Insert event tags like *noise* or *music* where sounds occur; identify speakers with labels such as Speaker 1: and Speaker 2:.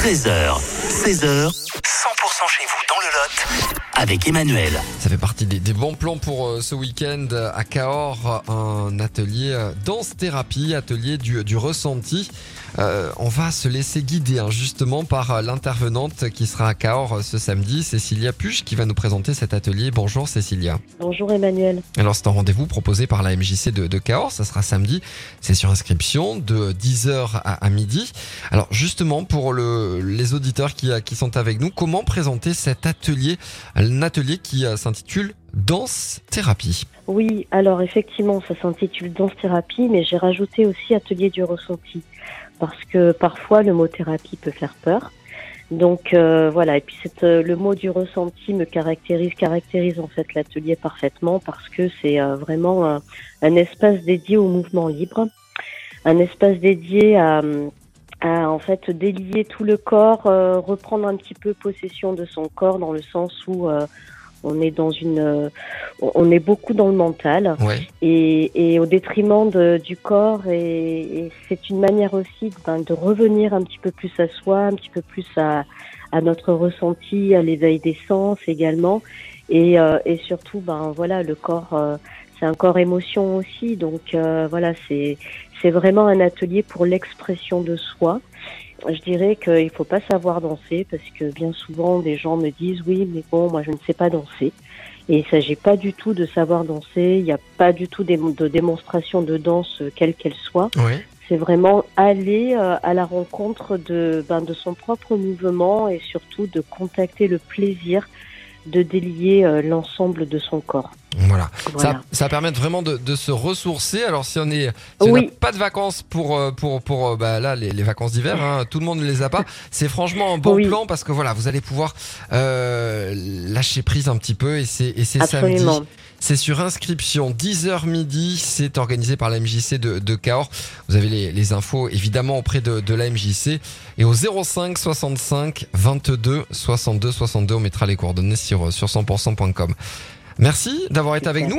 Speaker 1: 13h, 16h, 100% chez vous dans le Lot avec Emmanuel.
Speaker 2: Ça fait partie des, des bons plans pour euh, ce week-end à Cahors, un atelier euh, danse-thérapie, atelier du, du ressenti. Euh, on va se laisser guider hein, justement par l'intervenante qui sera à Cahors ce samedi, Cécilia Puche, qui va nous présenter cet atelier. Bonjour Cécilia.
Speaker 3: Bonjour Emmanuel.
Speaker 2: Alors c'est un rendez-vous proposé par la MJC de, de Cahors, ça sera samedi, c'est sur inscription de 10h à, à midi. Alors justement pour le, les auditeurs qui, qui sont avec nous, comment présenter cet atelier, un atelier qui euh, s'intitule Danse Thérapie
Speaker 3: Oui, alors effectivement, ça s'intitule danse thérapie, mais j'ai rajouté aussi atelier du ressenti parce que parfois le mot thérapie peut faire peur. Donc euh, voilà, et puis euh, le mot du ressenti me caractérise, caractérise en fait l'atelier parfaitement parce que c'est vraiment un, un espace dédié au mouvement libre, un espace dédié à, à en fait délier tout le corps, euh, reprendre un petit peu possession de son corps dans le sens où euh, on est dans une, euh, on est beaucoup dans le mental
Speaker 2: Ouais.
Speaker 3: et, et au détriment de, du corps et, et c'est une manière aussi ben, de revenir un petit peu plus à soi, un petit peu plus à, à notre ressenti, à l'éveil des sens également et, euh, et surtout ben voilà le corps euh, c'est un corps émotion aussi donc euh, voilà c'est c'est vraiment un atelier pour l'expression de soi. Je dirais qu'il faut pas savoir danser parce que bien souvent des gens me disent oui mais bon moi je ne sais pas danser et il s'agit pas du tout de savoir danser, il n'y a pas du tout de démonstration de danse euh, quelle qu'elle soit.
Speaker 2: Ouais.
Speaker 3: C'est vraiment aller euh, à la rencontre de, ben, de son propre mouvement et surtout de contacter le plaisir de délier euh, l'ensemble de son corps.
Speaker 2: Voilà.
Speaker 3: Voilà.
Speaker 2: Ça, ça va permettre vraiment de, de se ressourcer. Alors si on est, si on n'a pas de vacances pour euh, pour pour euh, bah là les, les vacances d'hiver, hein, tout le monde ne les a pas. *laughs* C'est franchement un bon
Speaker 3: Oui.
Speaker 2: plan parce que voilà, vous allez pouvoir euh, lâcher prise un petit peu et c'est et c'est samedi. C'est sur inscription 10h midi. C'est organisé par la MJC de, de Cahors. Vous avez les, les infos évidemment auprès de, de la MJC et au 05 65 22 62 62. On mettra les coordonnées sur sur 100%.com. Merci d'avoir été avec nous.